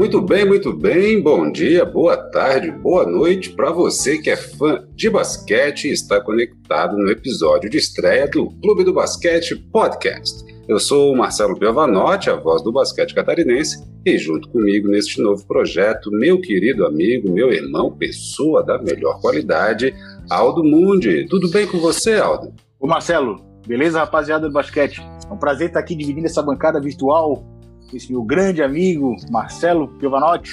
Muito bem, muito bem. Bom dia, boa tarde, boa noite para você que é fã de basquete e está conectado no episódio de estreia do Clube do Basquete Podcast. Eu sou o Marcelo Piovanotti, a voz do basquete catarinense, e junto comigo neste novo projeto, meu querido amigo, meu irmão, pessoa da melhor qualidade, Aldo Mundi. Tudo bem com você, Aldo? Ô Marcelo, beleza, rapaziada do basquete? É um prazer estar aqui dividindo essa bancada virtual esse meu grande amigo Marcelo Piovanotti.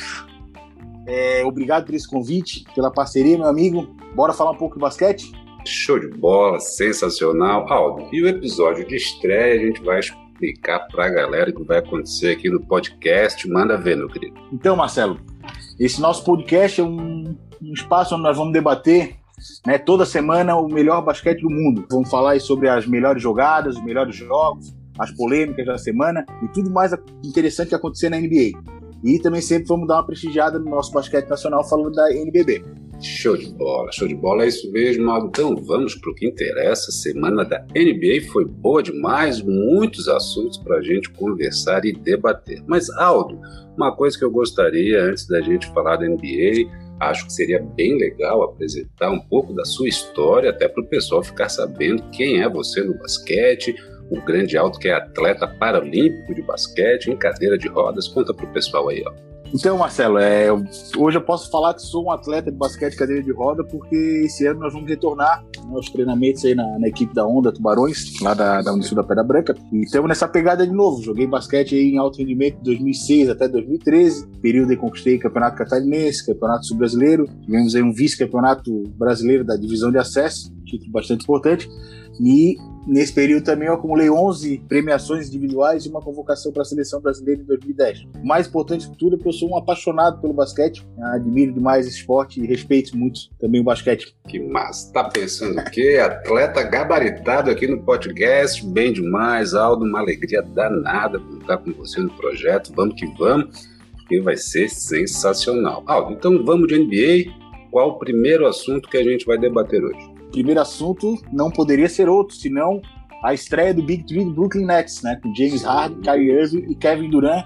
É, obrigado por esse convite, pela parceria, meu amigo. Bora falar um pouco de basquete? Show de bola, sensacional. Aldo, e o episódio de estreia a gente vai explicar para a galera o que vai acontecer aqui no podcast. Manda ver, meu querido. Então, Marcelo, esse nosso podcast é um, um espaço onde nós vamos debater né, toda semana o melhor basquete do mundo. Vamos falar sobre as melhores jogadas, os melhores jogos, as polêmicas da semana e tudo mais interessante que acontecer na NBA. E também sempre vamos dar uma prestigiada no nosso basquete nacional falando da NBB. Show de bola, show de bola, é isso mesmo. Então vamos para o que interessa. A semana da NBA foi boa demais, muitos assuntos para a gente conversar e debater. Mas, Aldo, uma coisa que eu gostaria, antes da gente falar da NBA, acho que seria bem legal apresentar um pouco da sua história, até para o pessoal ficar sabendo quem é você no basquete, o grande alto que é atleta paralímpico de basquete, em cadeira de rodas. Conta para o pessoal aí, ó. Então, Marcelo, é, hoje eu posso falar que sou um atleta de basquete cadeira de roda, porque esse ano nós vamos retornar aos treinamentos aí na, na, equipe da Onda Tubarões, lá da, da Unicil da Pedra Branca. E estamos nessa pegada de novo. Joguei basquete aí em alto rendimento de 2006 até 2013, período em conquistei campeonato catarinense, campeonato sul-brasileiro. Tivemos aí um vice-campeonato brasileiro da divisão de acesso, título bastante importante. E nesse período também eu acumulei 11 premiações individuais e uma convocação para a seleção brasileira em 2010. O mais importante de tudo é que eu sou um apaixonado pelo basquete, admiro demais esse esporte e respeito muito também o basquete. Que massa! Tá pensando o quê? Atleta gabaritado aqui no podcast, bem demais, Aldo, uma alegria danada contar com você no projeto. Vamos que vamos, que vai ser sensacional. Aldo, então vamos de NBA. Qual o primeiro assunto que a gente vai debater hoje? Primeiro assunto não poderia ser outro, senão a estreia do Big Three do Brooklyn Nets, né? Com James Harden, Kyrie Irving e Kevin Durant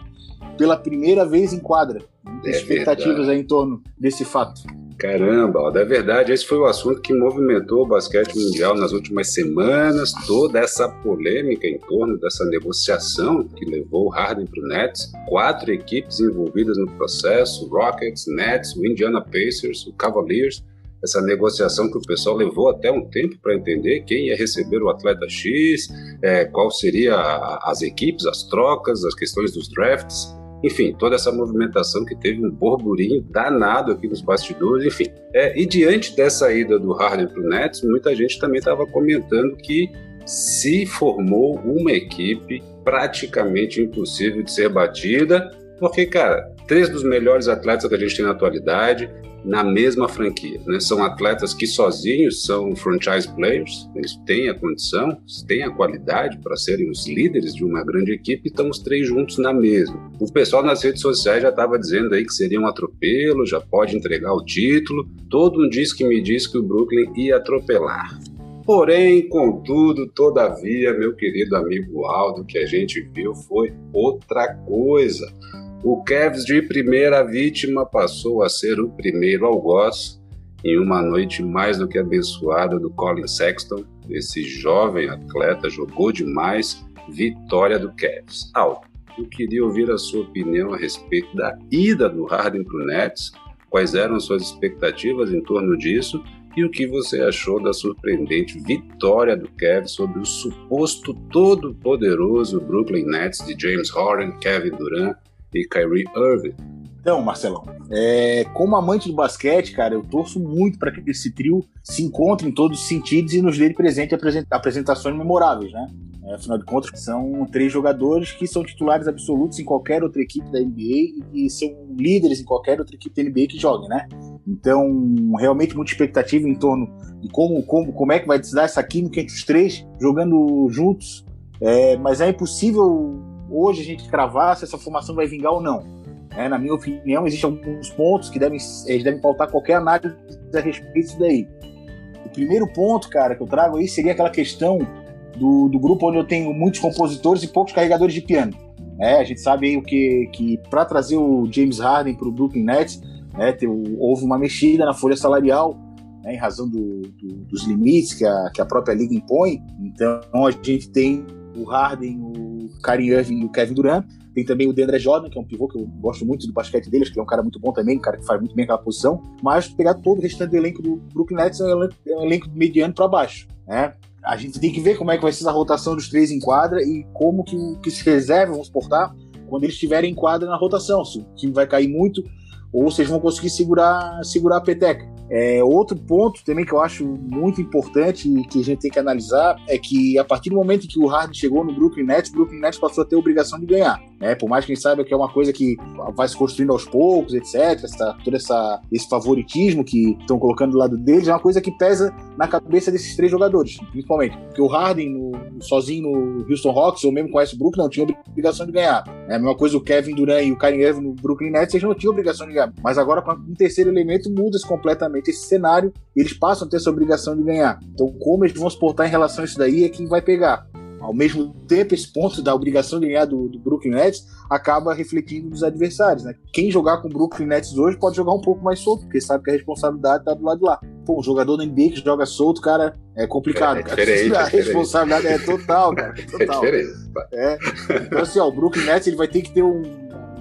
pela primeira vez em quadra. É expectativas em torno desse fato. Caramba, é verdade. Esse foi o assunto que movimentou o basquete mundial nas últimas semanas. Toda essa polêmica em torno dessa negociação que levou o Harden para o Nets. Quatro equipes envolvidas no processo: Rockets, Nets, o Indiana Pacers, o Cavaliers essa negociação que o pessoal levou até um tempo para entender quem ia receber o atleta X, é, qual seria as equipes, as trocas, as questões dos drafts, enfim, toda essa movimentação que teve um burburinho danado aqui nos bastidores, enfim. É, e diante dessa ida do Harden para o Nets, muita gente também estava comentando que se formou uma equipe praticamente impossível de ser batida, porque, cara, três dos melhores atletas que a gente tem na atualidade, na mesma franquia. Né? São atletas que sozinhos são franchise players, eles têm a condição, têm a qualidade para serem os líderes de uma grande equipe e estão os três juntos na mesma. O pessoal nas redes sociais já estava dizendo aí que seria um atropelo, já pode entregar o título. Todo um diz que me diz que o Brooklyn ia atropelar. Porém, contudo, todavia, meu querido amigo Aldo, que a gente viu foi outra coisa. O Cavs de primeira vítima passou a ser o primeiro algoz em uma noite mais do que abençoada do Colin Sexton. Esse jovem atleta jogou demais. Vitória do Cavs. Alto. Eu queria ouvir a sua opinião a respeito da ida do Harden para o Nets. Quais eram suas expectativas em torno disso? E o que você achou da surpreendente vitória do Cavs sobre o suposto todo-poderoso Brooklyn Nets de James Harden, Kevin Durant e Kyrie Irving. Então, Marcelão, é, como amante do basquete, cara, eu torço muito para que esse trio se encontre em todos os sentidos e nos dê de presente apresentações memoráveis, né? É, afinal de contas, são três jogadores que são titulares absolutos em qualquer outra equipe da NBA e são líderes em qualquer outra equipe da NBA que jogue, né? Então, realmente muita expectativa em torno de como, como, como é que vai se dar essa química entre os três jogando juntos. É, mas é impossível hoje a gente cravar se essa formação vai vingar ou não. É, na minha opinião, existem alguns pontos que devem, eles devem pautar qualquer análise a respeito disso daí. O primeiro ponto, cara, que eu trago aí seria aquela questão do, do grupo onde eu tenho muitos compositores e poucos carregadores de piano. É, a gente sabe aí o que, que para trazer o James Harden para o Brooklyn Nets, né, houve uma mexida na folha salarial, né, em razão do, do, dos limites que a, que a própria liga impõe. Então a gente tem o Harden, o Kyrie Irving e o Kevin Durant. Tem também o DeAndre Jordan, que é um pivô que eu gosto muito do basquete dele, acho que é um cara muito bom também, um cara que faz muito bem aquela posição. Mas pegar todo o restante do elenco do Brooklyn Nets é um elenco, é mediano para baixo. Né? A gente tem que ver como é que vai ser a rotação dos três em quadra e como que, que se reserva vão se portar quando eles estiverem em quadra na rotação. Se o time vai cair muito ou vocês vão conseguir segurar, segurar a peteca. É, outro ponto também que eu acho muito importante e que a gente tem que analisar é que a partir do momento que o Harden chegou no Brooklyn Nets, o Brooklyn Nets passou a ter a obrigação de ganhar. Né? Por mais que a gente saiba que é uma coisa que vai se construindo aos poucos, etc. Essa, todo essa, esse favoritismo que estão colocando do lado deles é uma coisa que pesa na cabeça desses três jogadores, principalmente. Porque o Harden, no, sozinho no Houston Rockets, ou mesmo com o Westbrook, não tinha obrigação de ganhar. É a mesma coisa o Kevin Durant e o Kyrie Irving no Brooklyn Nets, eles não tinham obrigação de ganhar. Mas agora, com um terceiro elemento, muda-se completamente esse cenário eles passam a ter essa obrigação de ganhar. Então, como eles vão se portar em relação a isso daí é quem vai pegar. Ao mesmo tempo, esse ponto da obrigação de ganhar do, do Brooklyn Nets acaba refletindo nos adversários. Né? Quem jogar com o Brooklyn Nets hoje pode jogar um pouco mais solto, porque sabe que a responsabilidade está do lado de lá. Pô, um jogador da NBA que joga solto, cara, é complicado. É, é a responsabilidade é total, cara. É total. É diferente. É. Então, assim, ó, o Brooklyn Nets ele vai ter que ter um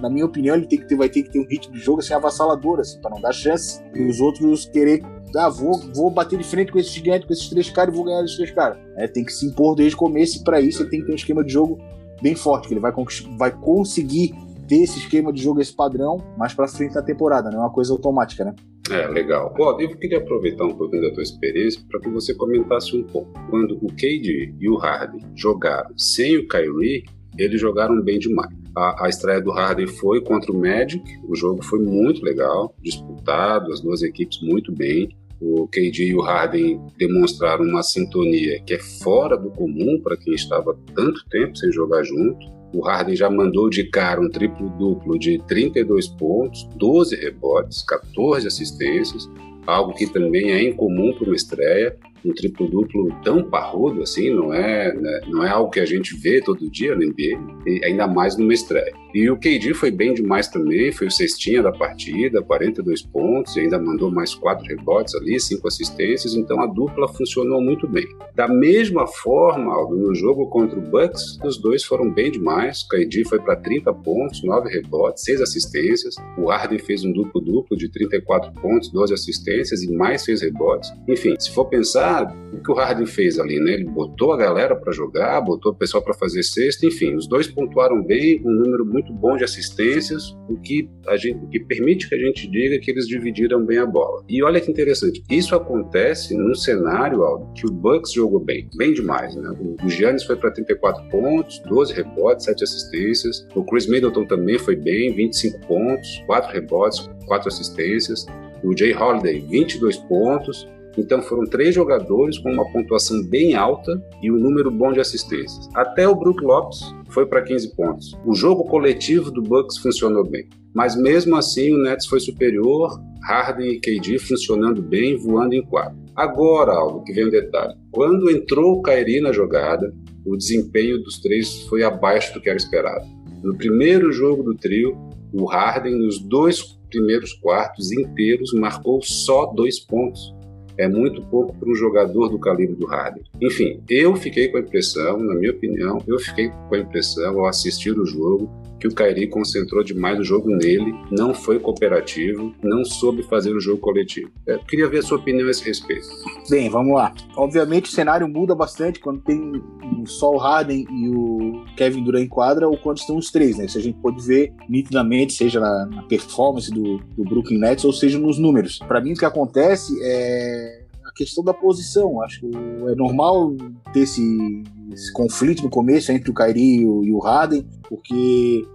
na minha opinião, ele tem que ter, vai ter que ter um ritmo de jogo assim, avassalador, assim, para não dar chance e os outros querer. Ah, vou, vou bater de frente com esses gigantes, com esses três caras e vou ganhar esses três caras. É, tem que se impor desde o começo e para isso ele tem que ter um esquema de jogo bem forte, que ele vai, vai conseguir ter esse esquema de jogo, esse padrão, mais para frente na temporada, não é uma coisa automática, né? É, legal. Bom, eu queria aproveitar um pouquinho da tua experiência para que você comentasse um pouco. Quando o KD e o Harden jogaram sem o Kyrie, eles jogaram bem demais. A, a, estreia do Harden foi contra o Magic, o jogo foi muito legal, disputado, as duas equipes muito bem. O KD e o Harden demonstraram uma sintonia que é fora do comum para quem estava tanto tempo sem jogar junto. O Harden já mandou de cara um triplo-duplo de 32 pontos, 12 rebotes, 14 assistências, algo que também é incomum para uma estreia um triplo-duplo tão parrudo assim, não é, né, não é algo que a gente vê todo dia na NBA, e ainda mais numa estreia. E o KD foi bem demais também, foi o cestinha da partida, 42 pontos, e ainda mandou mais quatro rebotes ali, cinco assistências, então a dupla funcionou muito bem. Da mesma forma, no jogo contra o Bucks, os dois foram bem demais, o KD foi para 30 pontos, 9 rebotes, 6 assistências, o Harden fez um duplo-duplo de 34 pontos, 12 assistências e mais 6 rebotes. Enfim, se for pensar o que o Harden fez ali, né? Ele botou a galera para jogar, botou o pessoal para fazer cesta, enfim, os dois pontuaram bem, um número muito bom de assistências, o que a gente, que permite que a gente diga que eles dividiram bem a bola. E olha que interessante, isso acontece num cenário Aldo, que o Bucks jogou bem, bem demais, né? O Giannis foi para 34 pontos, 12 rebotes, 7 assistências. O Chris Middleton também foi bem, 25 pontos, 4 rebotes, 4 assistências. O Jay Holiday, 22 pontos, então foram três jogadores com uma pontuação bem alta e um número bom de assistências. Até o Brook Lopes foi para 15 pontos. O jogo coletivo do Bucks funcionou bem, mas mesmo assim o Nets foi superior, Harden e KD funcionando bem, voando em quadro. Agora, algo que vem um detalhe. Quando entrou o Kyrie na jogada, o desempenho dos três foi abaixo do que era esperado. No primeiro jogo do trio, o Harden, nos dois primeiros quartos inteiros, marcou só dois pontos é muito pouco para um jogador do calibre do Harden. Enfim, eu fiquei com a impressão, na minha opinião, eu fiquei com a impressão ao assistir o jogo que o Kairi concentrou demais o jogo nele, não foi cooperativo, não soube fazer o jogo coletivo. Eu queria ver a sua opinião a esse respeito. Bem, vamos lá. Obviamente o cenário muda bastante quando tem só o Harden e o Kevin Durant em quadra ou quando estão os três, né? Se a gente pode ver nitidamente, seja na, na performance do, do Brooklyn Nets ou seja nos números. Para mim o que acontece é a questão da posição. Acho que é normal ter esse, esse conflito no começo entre o Kyrie e o, e o Harden, porque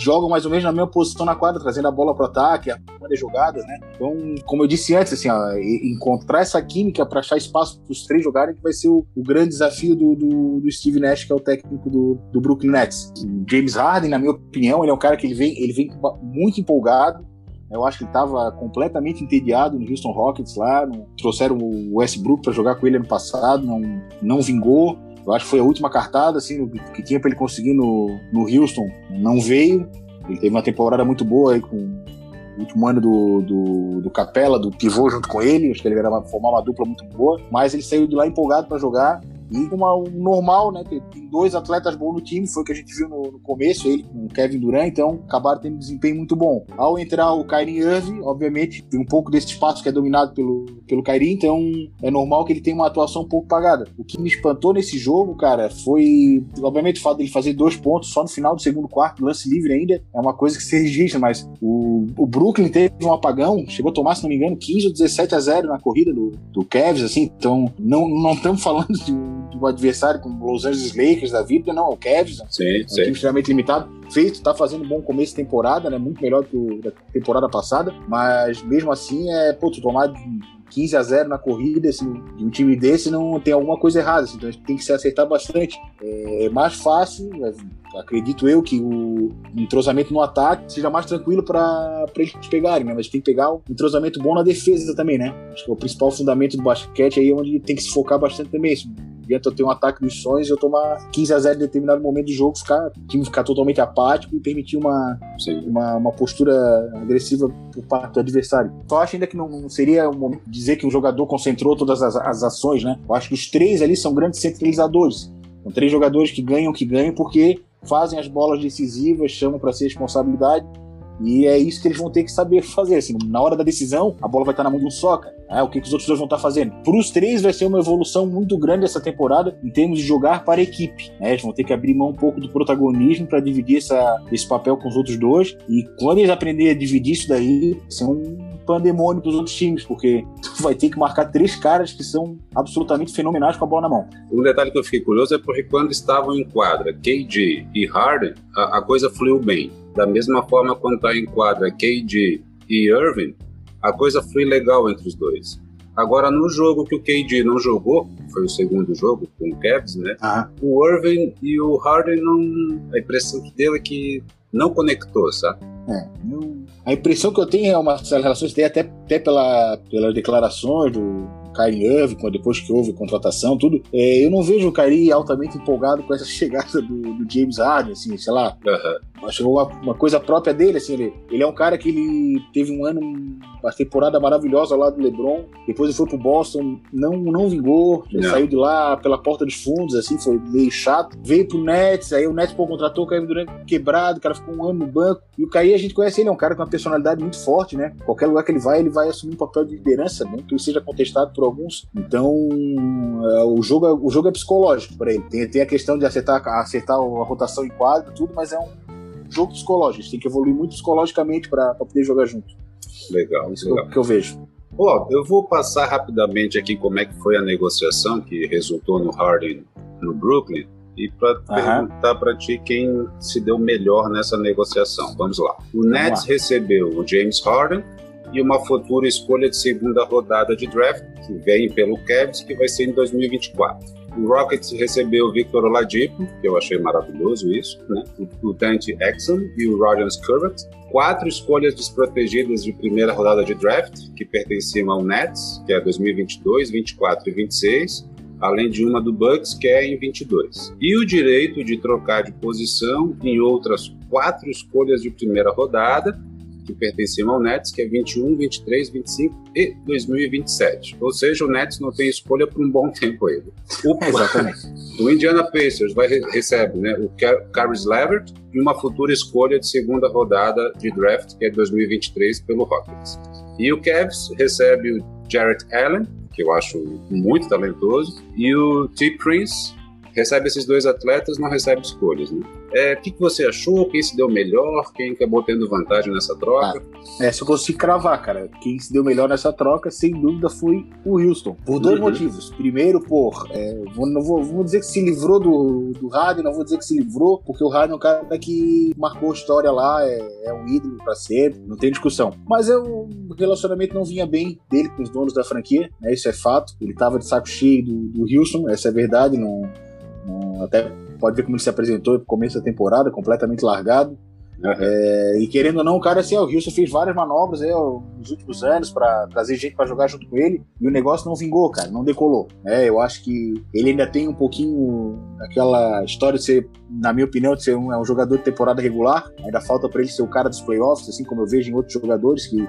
jogam mais ou menos na mesma posição na quadra, trazendo a bola para o ataque, arrumando as jogadas, né? Então, como eu disse antes, assim, ó, encontrar essa química para achar espaço para os três jogarem que vai ser o, o grande desafio do, do, do, Steve Nash, que é o técnico do, do Brooklyn Nets. James Harden, na minha opinião, ele é um cara que ele vem, ele vem muito empolgado, eu acho que ele estava completamente entediado no Houston Rockets lá. Trouxeram o Westbrook para jogar com ele ano passado, não, não vingou. Eu acho que foi a última cartada, assim, que tinha para ele conseguir no, no Houston, não veio. Ele teve uma temporada muito boa aí com o último ano do, do, do, Capela, do pivô junto com ele, acho que ele era formar uma dupla muito boa, mas ele saiu de lá empolgado para jogar e uma, um normal, né? Tem, tem, dois atletas bons no time, foi o que a gente viu no, no, começo, ele com o Kevin Durant, então acabaram tendo um desempenho muito bom. Ao entrar o Kyrie Irving, obviamente, tem um pouco desse espaço que é dominado pelo, pelo Kyrie, então é normal que ele tenha uma atuação um pouco pagada. O que me espantou nesse jogo, cara, foi, obviamente, o fato dele fazer dois pontos só no final do segundo quarto, lance livre ainda, é uma coisa que se registra, mas o, o Brooklyn teve um apagão, chegou a tomar, se não me engano, 15 ou 17 a 0 na corrida do, do Cavs, assim, então não, não estamos falando de do adversário, como Los Angeles Lakers da vida, não, o Cavs, né? sim, é um sim. time extremamente limitado. Feito, tá fazendo um bom começo de temporada, né? Muito melhor que o da temporada passada, mas mesmo assim é, pô, tu tomar 15 a 0 na corrida, assim, de um time desse não tem alguma coisa errada, assim, então a gente tem que se acertar bastante. É, é mais fácil, é, acredito eu, que o entrosamento no ataque seja mais tranquilo para eles pegarem, né? Mas tem que pegar um entrosamento bom na defesa também, né? Acho que é o principal fundamento do basquete aí, onde tem que se focar bastante também. Assim adianta eu ter um ataque dos sonhos e eu tomar 15 a 0 em determinado momento do jogo, ficar, time ficar totalmente apático e permitir uma, uma, uma, postura agressiva por parte do adversário. Só acho ainda que não, seria um dizer que o jogador concentrou todas as, as ações, né? Eu acho que os três ali são grandes centralizadores. São três jogadores que ganham, que ganham, porque fazem as bolas decisivas, chamam para ser responsabilidade e é isso que eles vão ter que saber fazer. Assim, na hora da decisão, a bola vai estar na mão de um só, cara. É, o que, que, os outros dois vão estar fazendo. Para os três, vai ser uma evolução muito grande essa temporada em termos de jogar para a equipe. Né? Eles vão ter que abrir mão um pouco do protagonismo para dividir essa, esse papel com os outros dois. E quando eles aprenderem a dividir isso daí, ser um pandemônio para os outros times, porque tu vai ter que marcar três caras que são absolutamente fenomenais com a bola na mão. Um detalhe que eu fiquei curioso é porque quando estavam em quadra, KD e Harden, a, a coisa fluiu bem. Da mesma forma, quando está em quadra KD e Irving, a coisa foi legal entre os dois. Agora, no jogo que o KD não jogou, foi o segundo jogo com o Cavs, né? O Irving e o Harden não. A impressão que deu é que não conectou, sabe? É, eu... a impressão que eu tenho é uma relações até, até pela, pelas declarações do, Kyrie Irving, depois que houve contratação, tudo. É, eu não vejo o Kyrie altamente empolgado com essa chegada do, do James Harden, assim, sei lá. Uhum. Acho uma, uma, coisa própria dele, assim, ele, ele é um cara que ele teve um ano, uma temporada maravilhosa lá do LeBron, depois ele foi pro Boston, não, não vingou, ele saiu de lá pela porta dos fundos, assim, foi meio chato. Veio pro Nets, aí o Nets pô, contratou o Kevin Durant quebrado, o cara ficou um ano no banco. E o Kyrie, a gente conhece ele, é um cara com uma personalidade muito forte, né? Qualquer lugar que ele vai, ele vai assumir um papel de liderança, né? Que ele seja contestado por alguns. Então, é, o, jogo, é, o jogo é psicológico para ele. Tem, tem a questão de acertar, acertar a rotação em quadro, tudo, mas é um jogo psicológico. A gente tem que evoluir muito psicologicamente para poder jogar junto. Legal, isso legal. É o que eu vejo. Ó, eu vou passar rapidamente aqui como é que foi a negociação que resultou no Harden no Brooklyn e para uhum. perguntar para ti quem se deu melhor nessa negociação. Vamos lá. O Nets lá. recebeu o James Harden e uma futura escolha de segunda rodada de draft, que vem pelo Cavs, que vai ser em 2024. O Rockets recebeu o Victor Oladipo, que eu achei maravilhoso isso, né? o Dante Exxon e o Rogers Curvet. Quatro escolhas desprotegidas de primeira rodada de draft, que pertenciam ao Nets, que é 2022, 24 e 26, além de uma do Bucks, que é em 22. E o direito de trocar de posição em outras quatro escolhas de primeira rodada, que pertenciam ao Nets, que é 21, 23, 25 e 2027. Ou seja, o Nets não tem escolha por um bom tempo ainda. O, Exatamente. o Indiana Pacers vai, recebe né, o Caris Levert e uma futura escolha de segunda rodada de draft, que é 2023, pelo Rockets. E o Cavs recebe o Jarrett Allen, que eu acho muito talentoso, e o T. Prince, recebe esses dois atletas, não recebe escolhas, né? É, o que, que você achou? Quem se deu melhor? Quem acabou tendo vantagem nessa troca? Ah, é, se eu conseguir cravar, cara, quem se deu melhor nessa troca, sem dúvida, foi o Houston. Por dois uhum. motivos. Primeiro, por, é, vou, não vou, vou dizer que se livrou do, do Harden, não vou dizer que se livrou, porque o Harden é um cara que marcou história lá, é, é um ídolo pra sempre, não tem discussão. Mas é, o relacionamento não vinha bem dele com os donos da franquia, né, isso é fato. Ele tava de saco cheio do, do Houston, essa é verdade, não até pode ver como ele se apresentou no começo da temporada, completamente largado. Uhum. É, e querendo ou não, o cara, assim, ó, o Houston fez várias manobras aí, ó, nos últimos anos para trazer gente para jogar junto com ele e o negócio não vingou, cara, não decolou. É, eu acho que ele ainda tem um pouquinho aquela história de ser, na minha opinião, de ser um, é um jogador de temporada regular. Ainda falta para ele ser o cara dos playoffs, assim como eu vejo em outros jogadores que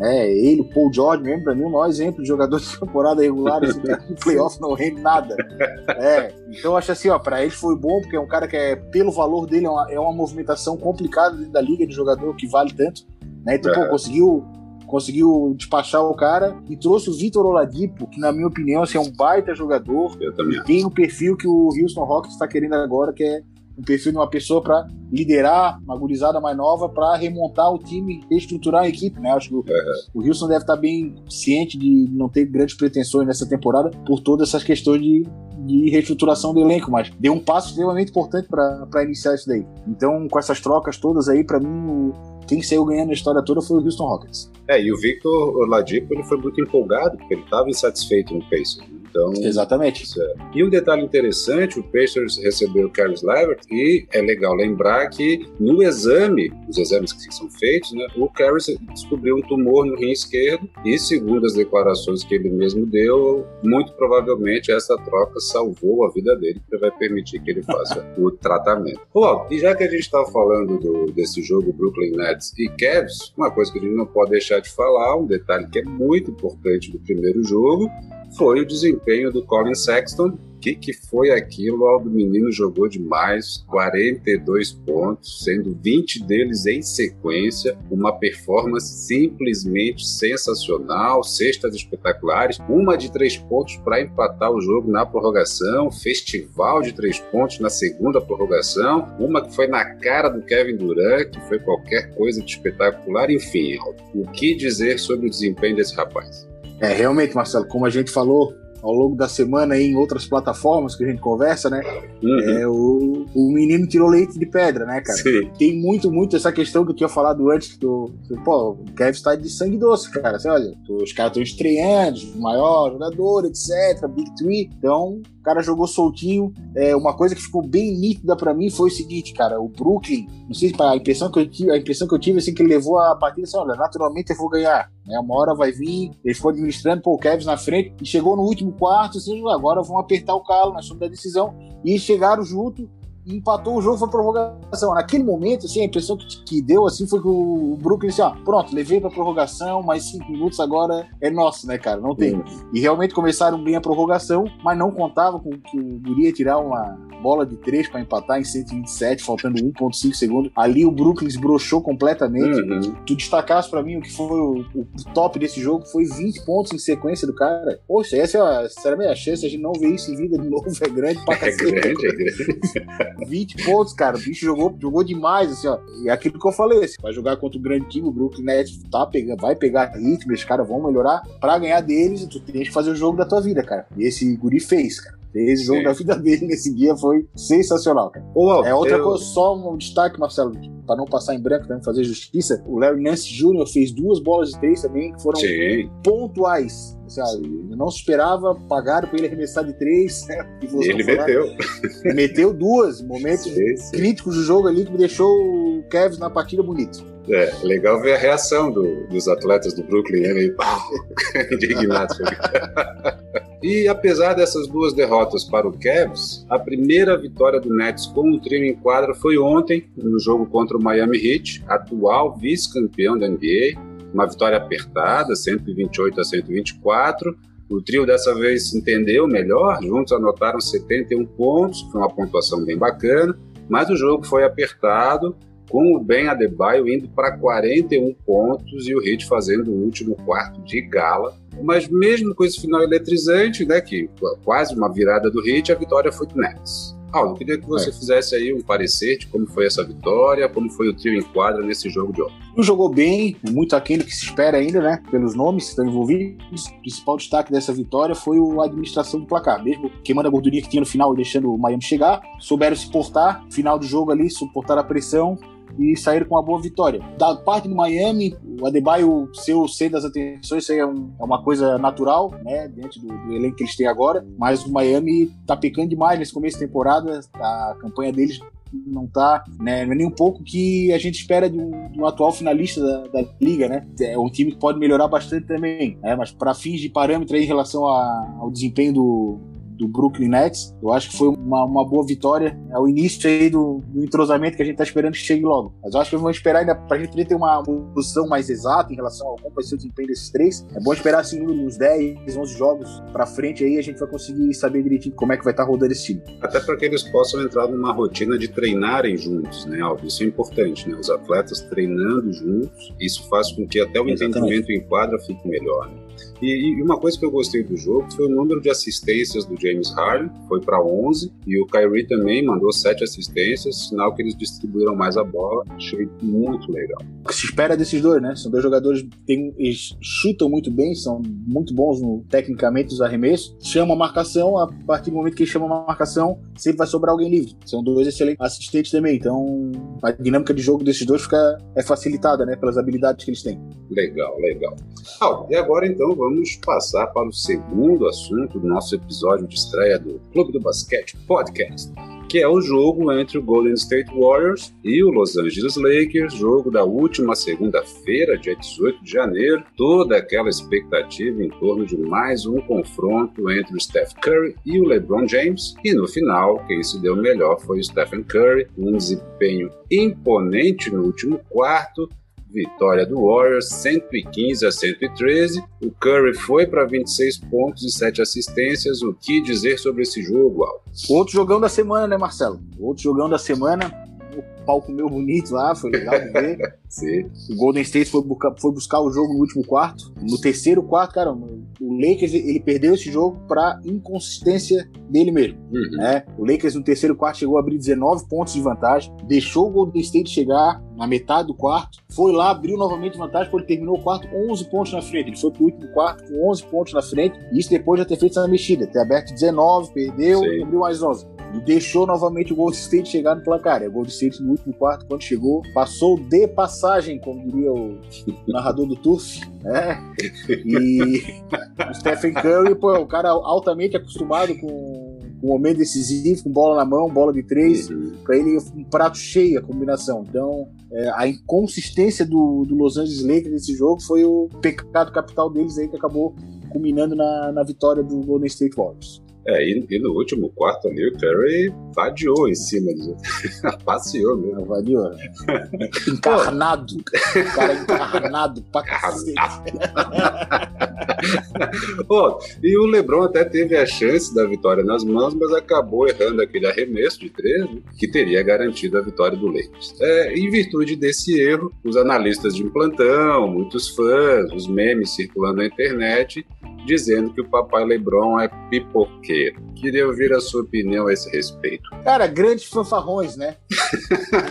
é, ele, o Paul George mesmo, pra mim, é o maior exemplo de jogador de temporada regular, esse cara no playoff não rende nada. É, então eu acho assim, ó, pra ele foi bom, porque é um cara que é, pelo valor dele, é uma, é uma movimentação complicada dentro da liga de jogador que vale tanto. Né? Então, pô, conseguiu conseguiu despachar o cara e trouxe o Vitor Oladipo, que na minha opinião assim, é um baita jogador. Eu também. Tem o perfil que o Houston Rockets está querendo agora, que é um perfil de uma pessoa para liderar uma gurizada mais nova para remontar o time, reestruturar a equipe, né? Acho que o, o Houston deve estar tá bem ciente de não ter grandes pretensões nessa temporada por todas essas questões de, de reestruturação do elenco, mas deu um passo extremamente importante para iniciar isso daí. Então, com essas trocas todas aí, para mim, o, quem saiu ganhando a história toda foi o Houston Rockets. É, e o Victor Oladipo ele foi muito empolgado, porque ele estava insatisfeito no Pacers. Né? Então, Exatamente. É. E um detalhe interessante, o Pacers recebeu o Caris Levert e é legal lembrar que no exame, os exames que são feitos, né, o Caris descobriu um tumor no rim esquerdo e segundo as declarações que ele mesmo deu, muito provavelmente essa troca salvou a vida dele, porque vai permitir que ele faça o tratamento. Bom, e já que a gente está falando do, desse jogo Brooklyn Nets e Cavs, uma coisa que a gente não pode deixar de falar, um detalhe que é muito importante do primeiro jogo, foi o desempenho do Colin Sexton. O que, que foi aquilo? O menino jogou demais, 42 pontos, sendo 20 deles em sequência, uma performance simplesmente sensacional, cestas espetaculares, uma de três pontos para empatar o jogo na prorrogação, festival de três pontos na segunda prorrogação, uma que foi na cara do Kevin Durant, que foi qualquer coisa de espetacular, enfim, o que dizer sobre o desempenho desse rapaz? É, realmente, Marcelo, como a gente falou ao longo da semana aí em outras plataformas que a gente conversa, né? Uhum. É, o, o menino tirou leite de pedra, né, cara? Sim. Tem muito, muito essa questão que eu tinha falado antes, do, pô, o Kevin está de sangue doce, cara. Você olha, os caras estão estreando, maior jogador, etc, Big Three. Então, o cara jogou soltinho. É, uma coisa que ficou bem nítida para mim foi o seguinte, cara, o Brooklyn, não sei se a impressão que eu tive, a impressão que eu tive assim que ele levou a partida assim, olha, naturalmente eu vou ganhar, né? Uma hora vai vir, ele ficou administrando, pô, o Kevin na frente e chegou no último quarto, assim, agora vão apertar o calo, nós somos da decisão e chegaram junto e empatou o jogo, foi prorrogação. Naquele momento, assim, a impressão que, que deu assim foi que o Brooklyn disse, ó, pronto, levei pra prorrogação, mais cinco minutos agora é nosso, né, cara? Não tem. E realmente começaram bem a prorrogação, mas não contavam com que o Guri ia tirar uma bola de três para empatar em 127, faltando 1.5 segundos. Ali o Brooklyn esbrochou completamente. Uhum. Tu destacasse para mim o que foi o, o, top desse jogo, foi 20 pontos em sequência do cara. Poxa, essa é, a, sinceramente, a chance de a gente não ver isso em vida de novo é grande pra cacete. É grande, é grande. 20 pontos, cara. O bicho jogou, jogou demais, assim, ó. E é aquilo que eu falei, assim, vai jogar contra o grande time, o Brooklyn Nets tá pegando, vai pegar ritmo, os caras vão melhorar. Pra ganhar deles, tu tem que fazer o jogo da tua vida, cara. E esse guri fez, cara. Esse jogo da vida dele nesse dia foi sensacional, cara. Uou, é outra eu... coisa, só um destaque, Marcelo, para não passar em branco, também fazer justiça. O Larry Nance Jr. fez duas bolas de três também, que foram Sim. pontuais. Sabe? Não esperava, pagaram para ele arremessar de três. E ele meteu. meteu duas momentos sim, sim. críticos do jogo ali que me deixou o Kevin na partida bonito. É, legal ver a reação do, dos atletas do Brooklyn, né? Meio indignados. E apesar dessas duas derrotas para o Cavs, a primeira vitória do Nets com o trio em quadra foi ontem, no jogo contra o Miami Heat, atual vice-campeão da NBA. Uma vitória apertada, 128 a 124. O trio dessa vez se entendeu melhor, juntos anotaram 71 pontos, foi uma pontuação bem bacana, mas o jogo foi apertado, com o Ben Adebayo indo para 41 pontos e o Heat fazendo o último quarto de gala mas mesmo com esse final eletrizante, né, que quase uma virada do hit, a vitória foi do Nets. Paulo, eu queria que você é. fizesse aí um parecer de como foi essa vitória, como foi o trio em quadra nesse jogo de ontem. Não jogou bem, muito aquém do que se espera ainda, né? Pelos nomes que estão envolvidos. O principal destaque dessa vitória foi a administração do placar. Mesmo queimando a gordurinha que tinha no final e deixando o Miami chegar, souberam se portar, final do jogo ali, suportar a pressão e saíram com uma boa vitória. Da parte do Miami, o Adebayo ser o centro das atenções isso é, um, é, uma coisa natural, né, dentro do, do, elenco que eles têm agora, mas o Miami tá pecando demais nesse começo de temporada, a campanha deles não tá né, nem um pouco que a gente espera de um, de um atual finalista da, da, liga, né? É um time que pode melhorar bastante também, né? Mas para fins de parâmetro aí, em relação a, ao desempenho do, do Brooklyn Nets. Eu acho que foi uma, uma boa vitória. É o início aí do, do entrosamento que a gente tá esperando que chegue logo. Mas eu acho que vamos esperar ainda pra gente poder ter uma posição mais exata em relação ao como vai ser o desempenho desses três. É bom esperar assim uns 10, 11 jogos pra frente aí a gente vai conseguir saber direitinho como é que vai estar tá rodando esse time. Até para que eles possam entrar numa rotina de treinarem juntos, né, Aldo? Isso é importante, né? Os atletas treinando juntos, isso faz com que até o Exatamente. entendimento em quadra fique melhor. Né? E, e, uma coisa que eu gostei do jogo foi o número de assistências do James Harden, foi para 11, e o Kyrie também mandou 7 assistências, sinal que eles distribuíram mais a bola. Achei muito legal. O que se espera desses dois, né? São dois jogadores que eles chutam muito bem, são muito bons no, tecnicamente nos arremessos, chama a marcação, a partir do momento que eles chamam a marcação, sempre vai sobrar alguém livre. São dois excelentes assistentes também, então a dinâmica de jogo desses dois fica, é facilitada, né? Pelas habilidades que eles têm. Legal, legal. Ah, e agora então vamos passar para o segundo assunto do nosso episódio de estreia do Clube do Basquete Podcast, que é o jogo entre o Golden State Warriors e o Los Angeles Lakers, jogo da última segunda-feira, dia 18 de janeiro. Toda aquela expectativa em torno de mais um confronto entre o Steph Curry e o LeBron James, e no final, quem se deu melhor foi o Stephen Curry, um desempenho imponente no último quarto, Vitória do Warriors 115 a 113. O Curry foi para 26 pontos e 7 assistências. O que dizer sobre esse jogo, Al? Outro jogão da semana, né, Marcelo? Outro jogão da semana. O palco meu bonito lá, foi legal de ver. Sim. O Golden State foi, buscar, foi buscar o jogo no último quarto. No terceiro quarto, cara, o Lakers ele perdeu esse jogo para inconsistência dele mesmo. Uhum. Né? O Lakers no terceiro quarto chegou a abrir 19 pontos de vantagem, deixou o Golden State chegar na metade do quarto, foi lá, abriu novamente vantagem, porque ele terminou o quarto 11 pontos na frente. Ele foi pro último quarto com 11 pontos na frente, e isso depois de ter feito essa mexida, ter aberto 19, perdeu, Sim. abriu mais 11 e deixou novamente o Golden State chegar no placar. E o Golden State no último quarto, quando chegou, passou de passagem, como diria o narrador do Turf, né? E o Stephen Curry, pô, é um cara altamente acostumado com o momento decisivo, com bola na mão, bola de três, uhum. para ele um prato cheio a combinação. Então, é, a inconsistência do, do Los Angeles Lakers nesse jogo foi o pecado capital deles aí que acabou culminando na, na vitória do Golden State Warriors. É, e, e, no último quarto ali, o Curry vadiou em cima de. Passeou mesmo. Vadiou. encarnado. o cara encarnado pra cacete. Pô, e o Lebron até teve a chance da vitória nas mãos, mas acabou errando aquele arremesso de três, né, que teria garantido a vitória do Lakers. É, em virtude desse erro, os analistas de plantão, muitos fãs, os memes circulando na internet, dizendo que o papai Lebron é pipoqueiro. Queria ouvir a sua opinião a esse respeito. Cara, grandes fanfarrões, né?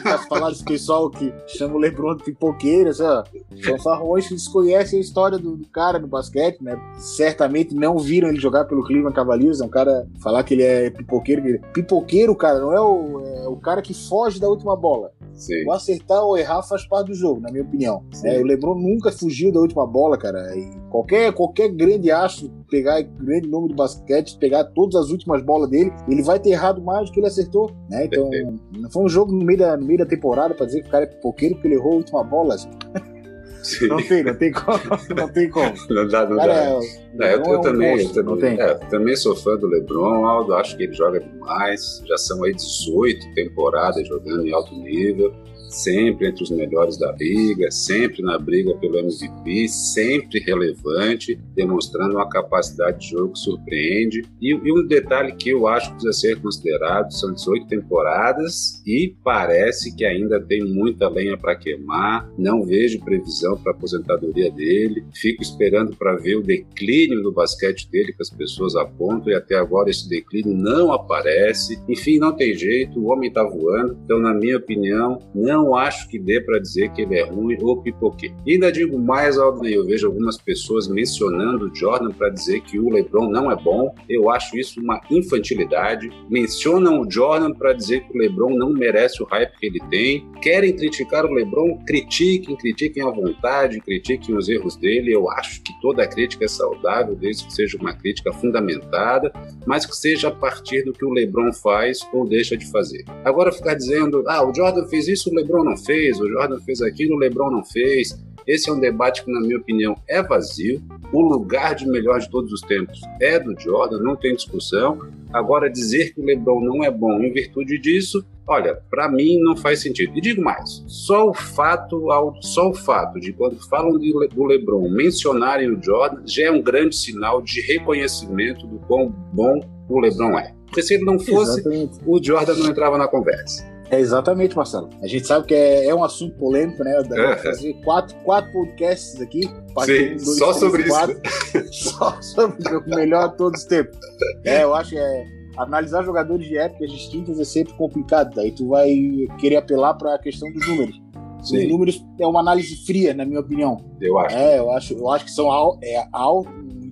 tá falando desse pessoal que chama o Lebron de pipoqueiro, sabe? fanfarrões que desconhecem a história do, do, cara no basquete, né? Certamente não viram ele jogar pelo Cleveland Cavaliers, é um cara falar que ele é pipoqueiro. Pipoqueiro, cara, não é o, é o cara que foge da última bola. Sim. O acertar ou errar faz parte do jogo, na minha opinião. É, o LeBron nunca fugiu da última bola, cara. E qualquer, qualquer grande astro pegar grande nome do basquete, pegar todas as últimas bolas dele, ele vai ter errado mais do que ele acertou, né? Então, não foi um jogo no meio da, no meio da temporada para dizer que o cara é pipoqueiro porque ele errou a última bola. Sim. Não tem, não tem como. Não tem como. Não dá, não cara, dá. É, eu, eu, é também, eu, também, é, também sou fã do LeBron, Aldo, acho que ele joga demais. Já são aí 18 temporadas jogando em alto nível sempre entre os melhores da liga, sempre na briga pelo MVP, sempre relevante, demonstrando uma capacidade de jogo que surpreende. E, e um detalhe que eu acho que precisa ser considerado: são 18 temporadas e parece que ainda tem muita lenha para queimar. Não vejo previsão para aposentadoria dele, fico esperando para ver o declínio do basquete dele que as pessoas apontam e até agora esse declínio não aparece. Enfim, não tem jeito, o homem está voando. Então, na minha opinião, não não acho que dê para dizer que ele é ruim ou pipoqueiro. E ainda digo mais, Aldney, eu vejo algumas pessoas mencionando o Jordan para dizer que o LeBron não é bom. Eu acho isso uma infantilidade. Mencionam o Jordan para dizer que o LeBron não merece o hype que ele tem. Querem criticar o LeBron? Critiquem, critiquem à vontade, critiquem os erros dele. Eu acho que toda crítica é saudável, desde que seja uma crítica fundamentada, mas que seja a partir do que o LeBron faz ou deixa de fazer. Agora ficar dizendo, ah, o Jordan fez isso, o LeBron não fez, o Jordan fez aquilo, o LeBron não fez. Esse é um debate que, na minha opinião, é vazio. O lugar de melhor de todos os tempos é do Jordan, não tem discussão. Agora, dizer que o LeBron não é bom em virtude disso, olha, para mim não faz sentido. E digo mais, só o fato, só o fato de quando falam de, do LeBron mencionarem o Jordan já é um grande sinal de reconhecimento do quão bom o LeBron é. Porque se ele não fosse, Exatamente. o Jordan não entrava na conversa. É exatamente, Marcelo. A gente sabe que é, é um assunto polêmico, né? Dá é. fazer quatro, quatro podcasts aqui. Sim, um, dois, só três, sobre quatro, isso. só sobre o melhor de todos os tempos. É, eu acho que é, analisar jogadores de épocas distintas é sempre complicado. Daí tu vai querer apelar para a questão dos números. Sim. Os números é uma análise fria, na minha opinião. Eu acho. É, eu acho, eu acho que são é, alto,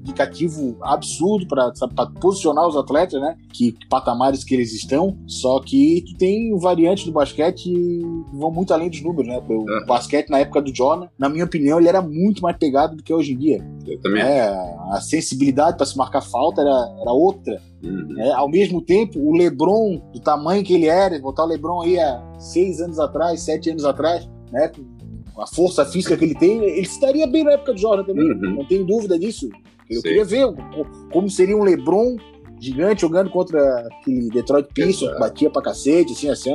indicativo absurdo para posicionar os atletas, né? Que, que, patamares que eles estão. Só que tu tem variantes do basquete que vão muito além dos números, né? O uhum. basquete na época do Jordan, na minha opinião, ele era muito mais pegado do que hoje em dia. Eu também. É, a sensibilidade para se marcar falta era, era outra. Uhum. É, ao mesmo tempo, o LeBron, do tamanho que ele era, botar o LeBron aí há seis anos atrás, sete anos atrás, né? a força física que ele tem, ele estaria bem na época de Jordan também. Uhum. Não tenho dúvida disso. Eu queria ver como seria um LeBron gigante jogando contra aquele Detroit Pistons, que batia pra cacete, assim, assim,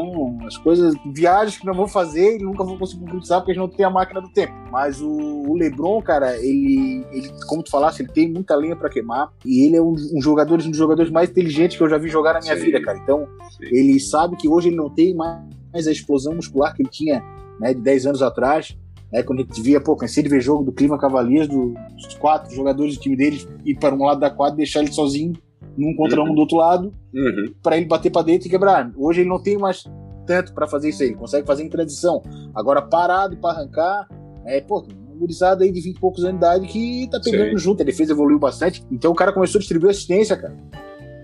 as coisas, viagens que não vou fazer e nunca vou conseguir concretizar porque a gente não tem a máquina do tempo. Mas o, o LeBron, cara, ele, ele, como tu falaste, ele tem muita lenha para queimar e ele é um, um, jogador, um dos jogadores mais inteligentes que eu já vi jogar na minha vida, cara. Então, ele sabe que hoje ele não tem mais a explosão muscular que ele tinha, né, de 10 anos atrás. É, quando a gente via, pô, cansei de ver jogo do Cleveland Cavaliers, dos quatro jogadores do time dele ir para um lado da quadra e deixar ele sozinho, num contra um do outro lado, uhum. para ele bater para dentro e quebrar. Hoje ele não tem mais tanto para fazer isso aí, ele consegue fazer em transição. Agora, parado para arrancar, é, pô, gurizada aí de 20 e poucos anos de idade que tá pegando Sim. junto, a defesa evoluiu bastante, então o cara começou a distribuir assistência, cara.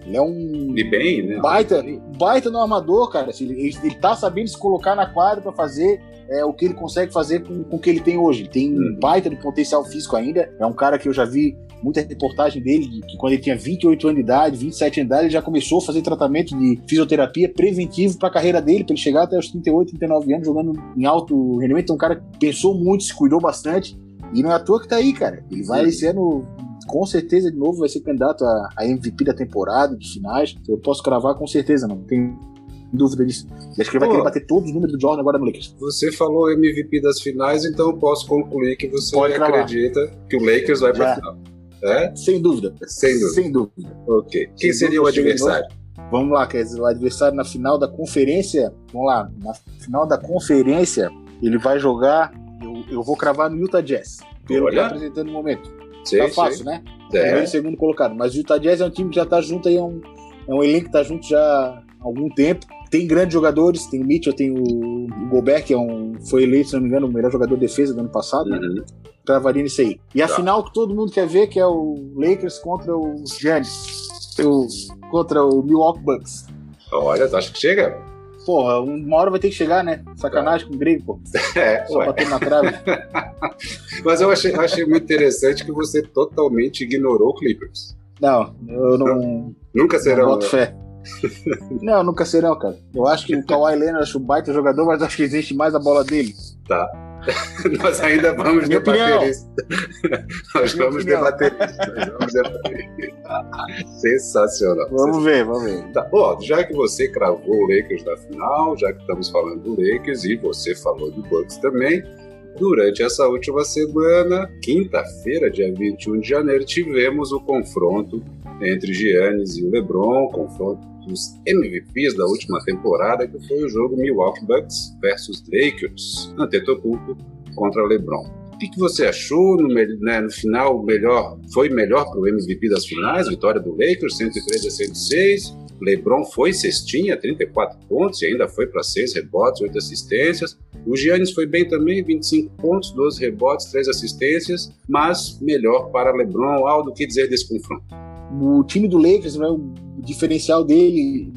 Ele é um e bem, né? baita, baita no armador, cara. Assim, ele, ele tá sabendo se colocar na quadra para fazer é, o que ele consegue fazer com, com o que ele tem hoje. Ele tem um baita de potencial físico ainda. É um cara que eu já vi muita reportagem dele, de que quando ele tinha 28 anos de idade, 27 anos de idade, ele já começou a fazer tratamento de fisioterapia preventivo para a carreira dele, para ele chegar até os 38, 39 anos jogando em alto rendimento. Então, um cara que pensou muito, se cuidou bastante. E não é à toa que tá aí, cara. Ele vai Sim. esse ano com certeza de novo vai ser candidato a, a, MVP da temporada, de finais. Eu posso cravar com certeza, não tem dúvida disso. Acho que ele vai querer bater todos os números do Jordan agora no Lakers. Você falou MVP das finais, então eu posso concluir que você acredita que o Lakers vai para a final. É? Sem dúvida. Sem dúvida. Sem dúvida. Ok. Quem Sem seria dúvida, o adversário? Vamos lá, quer dizer, o adversário na final da conferência. Vamos lá, na final da conferência, ele vai jogar. Eu, eu vou cravar no Utah Jazz, pelo Olha. que tá apresentando no momento. Sim, tá fácil, sim. né? É. Primeiro e segundo colocado. Mas o Utah Jazz é um time que já tá junto aí, é um, é um elenco que tá junto já há algum tempo. Tem grandes jogadores, tem o Mitchell, tem o, o Gobert, que é um, foi eleito, se não me engano, o melhor jogador de defesa do ano passado. Uhum. Travaria nisso aí. E a tá. final que todo mundo quer ver, que é o Lakers contra os Giannis. O, contra o Milwaukee Bucks. Olha, tu acha que chega? Porra, uma hora vai ter que chegar, né? Sacanagem tá. com o Grego, pô. É, Só bater na trave. Mas eu achei, achei muito interessante que você totalmente ignorou o Clippers. Não, eu não. Nunca serão. Não boto fé. não, nunca serão, cara. Eu acho que o Kawhi Leonard acho um baita jogador, mas acho que existe mais a bola dele. Tá. Nós ainda vamos Minha debater opinião. isso. Nós Minha vamos opinião. debater isso. Nós vamos debater isso. Sensacional. Vamos ver, vamos ver. Tá. Ó, já que você cravou o Lakers na final, já que estamos falando do Lakers e você falou do Bucks também, Durante essa última semana, quinta-feira, dia 21 de janeiro, tivemos o confronto entre Giannis e o LeBron, confronto dos MVPs da última temporada, que foi o jogo Milwaukee Bucks versus Lakers, Antetokounmpo contra LeBron. O que, você achou no, né, no final? Melhor, foi melhor para o MVP das finais, vitória do Lakers, 103 a 106. LeBron foi cestinha, 34 pontos e ainda foi para 6 rebotes, 8 assistências. O Giannis foi bem também, 25 pontos, 12 rebotes, 3 assistências, mas melhor para LeBron. Aldo, o que dizer desse confronto? O time do Lakers, né, o diferencial dele,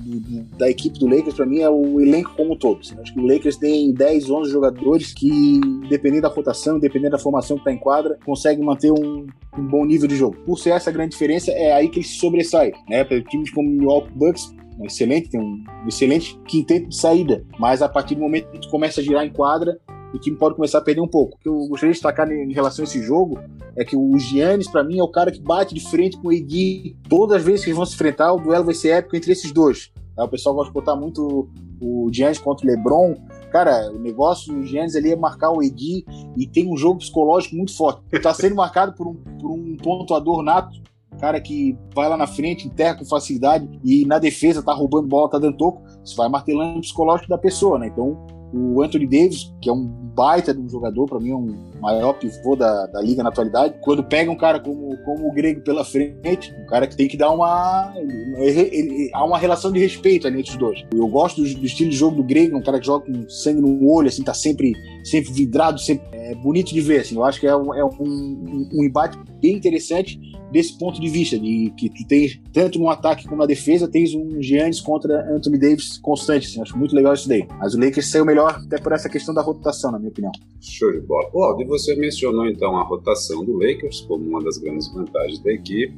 da equipe do Lakers, para mim, é o elenco como um todo. Assim. Acho que o Lakers tem 10, 11 jogadores que, dependendo da rotação, dependendo da formação que está em quadra, conseguem manter um, um, bom nível de jogo. Por ser essa grande diferença, é aí que ele se sobressai. Né? Para times como o Milwaukee Bucks, excelente, tem um excelente quinteto de saída, mas a partir do momento que começa a girar em quadra, o time pode começar a perder um pouco. O que eu gostaria de destacar em relação a esse jogo é que o Giannis, para mim, é o cara que bate de frente com o Edi. Todas as vezes que eles vão se enfrentar, o duelo vai ser épico entre esses dois. O pessoal gosta de botar muito o Giannis contra o LeBron. Cara, o negócio do Giannis ali é marcar o Edi e tem um jogo psicológico muito forte. Está sendo marcado por um, por um pontuador nato cara que vai lá na frente, enterra com facilidade e na defesa tá roubando bola, tá dando toco, isso vai martelando o psicológico da pessoa, né? Então, o Anthony Davis, que é um baita de um jogador, para mim é um maior pivô da, da liga na atualidade, quando pega um cara como, como o Grego pela frente, um cara que tem que dar uma. Ele, ele, há uma relação de respeito ali entre os dois. Eu gosto do, do, estilo de jogo do Grego, um cara que joga com sangue no olho, assim, tá sempre, sempre vidrado, sempre é bonito de ver, assim. Eu acho que é é um, um, um embate bem interessante desse ponto de vista, de que tu tens, tanto no ataque como na defesa, tens um Giannis contra Anthony Davis constante. Assim, acho muito legal isso daí. Mas o Lakers saiu melhor até por essa questão da rotação, na minha opinião. Show de bola. E você mencionou então a rotação do Lakers como uma das grandes vantagens da equipe.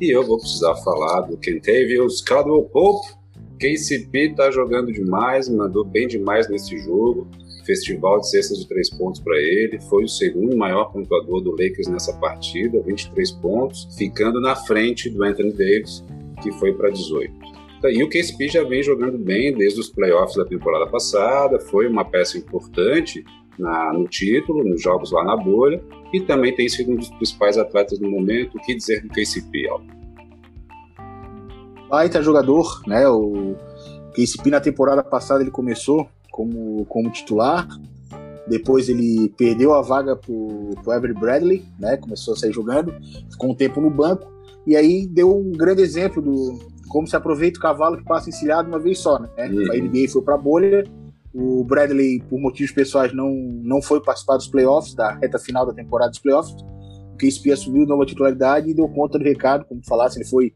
E eu vou precisar falar do Kentavious Caldwell Pope. KCP tá jogando demais, mandou bem demais nesse jogo festival de cestas de três pontos para ele. Foi o segundo maior pontuador do Lakers nessa partida, 23 pontos, ficando na frente do Anthony Davis, que foi para 18. E o KCP já vem jogando bem desde os playoffs da temporada passada, foi uma peça importante na, no título, nos jogos lá na bolha, e também tem sido um dos principais atletas no momento. O que dizer do KCP, Aldo? Baita jogador, né? O KCP na temporada passada ele começou como, como titular. Depois ele perdeu a vaga para o Avery Bradley, né? Começou a sair jogando, ficou um tempo no banco. E aí deu um grande exemplo do como se aproveita o cavalo que passa encilhado uma vez só, né? Uhum. A NBA foi para a bolha. O Bradley, por motivos pessoais, não, não foi participar dos playoffs, da reta final da temporada dos playoffs. KCP assumiu nova titularidade e deu conta do recado, como falasse, ele foi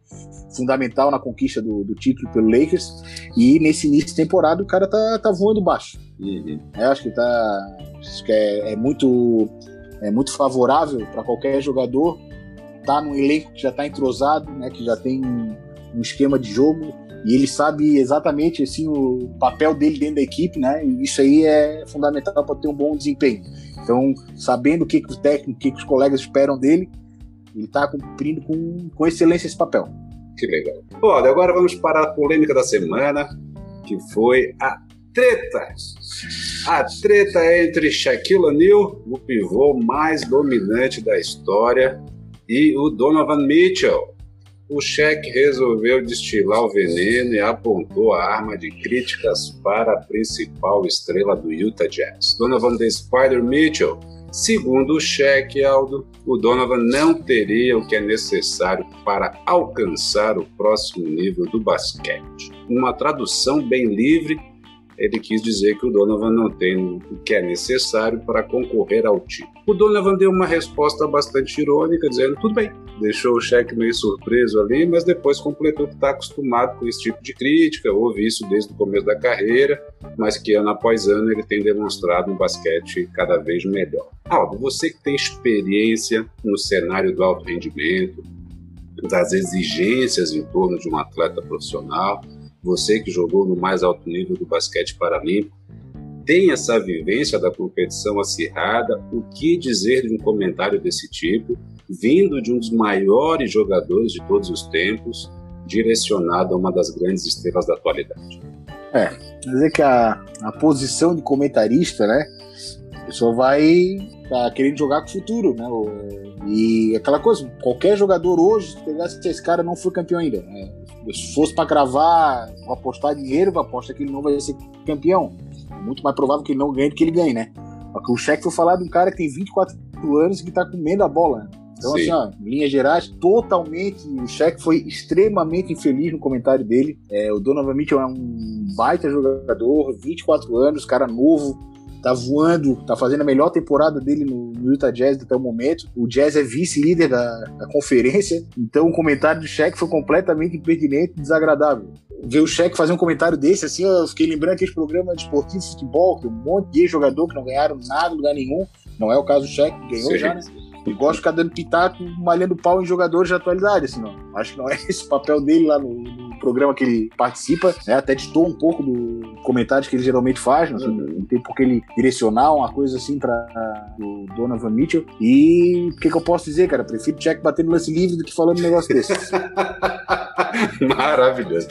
fundamental na conquista do, do, título pelo Lakers. E nesse início de temporada o cara tá, tá voando baixo. Eu acho que tá. Acho que é, é muito, é muito favorável para qualquer jogador tá num elenco que já está entrosado, né, que já tem um, um esquema de jogo e ele sabe exatamente assim o papel dele dentro da equipe, né? E isso aí é fundamental para ter um bom desempenho. Então, sabendo o que, que o técnico, o que, que os colegas esperam dele, ele está cumprindo com, com excelência esse papel. Que legal. Olha, agora vamos para a polêmica da semana, que foi a treta. A treta entre Shaquille O'Neal, o pivô mais dominante da história, e o Donovan Mitchell, o Shaq resolveu destilar o veneno e apontou a arma de críticas para a principal estrela do Utah Jazz, Donovan The Spider Mitchell. Segundo o Shaq, Aldo, o Donovan não teria o que é necessário para alcançar o próximo nível do basquete. Uma tradução bem livre ele quis dizer que o Donovan não tem o que é necessário para concorrer ao título. O Donovan deu uma resposta bastante irônica, dizendo tudo bem. Deixou o cheque meio surpreso ali, mas depois completou que está acostumado com esse tipo de crítica, ouve isso desde o começo da carreira, mas que ano após ano ele tem demonstrado um basquete cada vez melhor. Aldo, você que tem experiência no cenário do alto rendimento, das exigências em torno de um atleta profissional, você que jogou no mais alto nível do basquete paralímpico, tem essa vivência da competição acirrada, o que dizer de um comentário desse tipo, vindo de um dos maiores jogadores de todos os tempos, direcionado a uma das grandes estrelas da atualidade? É, dizer que a, a posição de comentarista, né, a pessoa vai tá querendo jogar com o futuro, né, e aquela coisa, qualquer jogador hoje, se pegasse esse cara não foi campeão ainda, né, se fosse para gravar, apostar dinheiro, aposta que ele não vai ser campeão. É muito mais provável que ele não ganhe do que ele ganhe, né? Porque o cheque foi falar de um cara que tem 24 anos e que tá comendo a bola. Né? Então, Sim. assim, ó, em linhas gerais, totalmente. O cheque foi extremamente infeliz no comentário dele. É, o Donovan Mitchell é um baita jogador, 24 anos, cara novo tá voando, tá fazendo a melhor temporada dele no, no Utah Jazz até o momento. O Jazz é vice-líder da, da, conferência, então o comentário do Shaq foi completamente impertinente e desagradável. Ver o Cheque fazer um comentário desse, assim, eu fiquei lembrando aqueles programas de esportivo futebol, que um monte de jogador que não ganharam nada, lugar nenhum. Não é o caso do Cheque, ganhou Sim. já, né? E gosta de ficar dando pitaco, malhando pau em jogadores de atualidade, assim, não. Acho que não é esse o papel dele lá no, no programa que ele participa, né? Até distou um pouco do comentário que ele geralmente faz, né? Assim, não tem por que ele direcionar uma coisa assim para o Donovan Mitchell. E o que, que, eu posso dizer, cara? Prefiro Jack batendo lance livre do que falando um negócio desse. Maravilhoso.